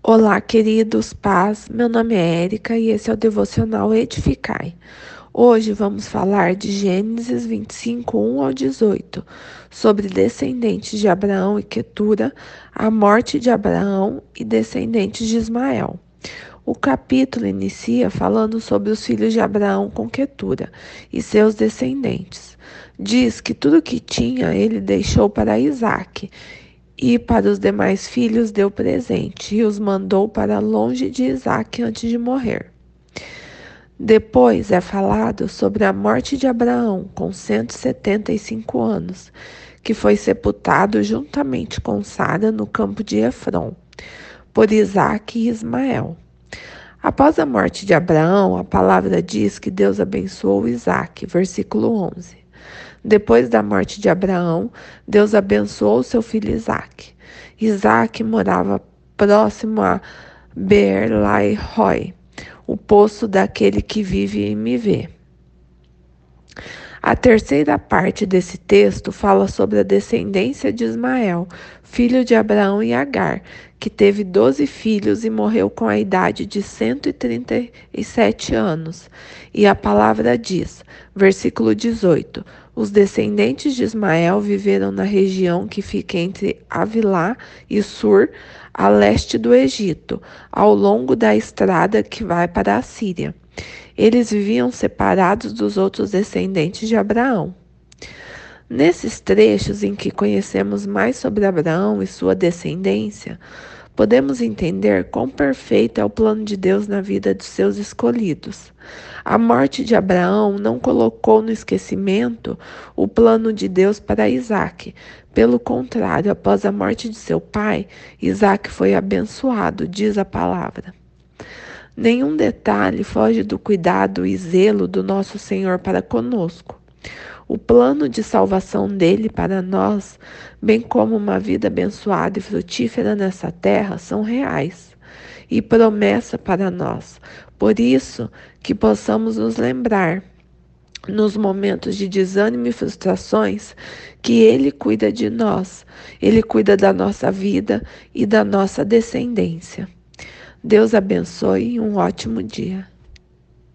Olá, queridos paz. Meu nome é Érica e esse é o devocional Edificai. Hoje vamos falar de Gênesis 25, 1 ao 18, sobre descendentes de Abraão e Quetura, a morte de Abraão e descendentes de Ismael. O capítulo inicia falando sobre os filhos de Abraão com Quetura e seus descendentes. Diz que tudo que tinha ele deixou para Isaque e para os demais filhos deu presente e os mandou para longe de Isaac antes de morrer. Depois é falado sobre a morte de Abraão com 175 anos, que foi sepultado juntamente com Sara no campo de Efron, por Isaac e Ismael. Após a morte de Abraão, a palavra diz que Deus abençoou Isaac, versículo 11. Depois da morte de Abraão, Deus abençoou seu filho Isaac. Isaac morava próximo a Beer-Lai-Roi, o poço daquele que vive e me vê. A terceira parte desse texto fala sobre a descendência de Ismael, filho de Abraão e Agar, que teve doze filhos e morreu com a idade de 137 anos. E a palavra diz, versículo 18: Os descendentes de Ismael viveram na região que fica entre Avilá e Sur, a leste do Egito, ao longo da estrada que vai para a Síria. Eles viviam separados dos outros descendentes de Abraão. Nesses trechos em que conhecemos mais sobre Abraão e sua descendência, podemos entender quão perfeito é o plano de Deus na vida dos seus escolhidos. A morte de Abraão não colocou no esquecimento o plano de Deus para Isaac. Pelo contrário, após a morte de seu pai, Isaac foi abençoado, diz a palavra. Nenhum detalhe foge do cuidado e zelo do nosso Senhor para conosco. O plano de salvação dele para nós, bem como uma vida abençoada e frutífera nessa terra, são reais e promessa para nós. Por isso, que possamos nos lembrar nos momentos de desânimo e frustrações, que Ele cuida de nós, Ele cuida da nossa vida e da nossa descendência. Deus abençoe e um ótimo dia.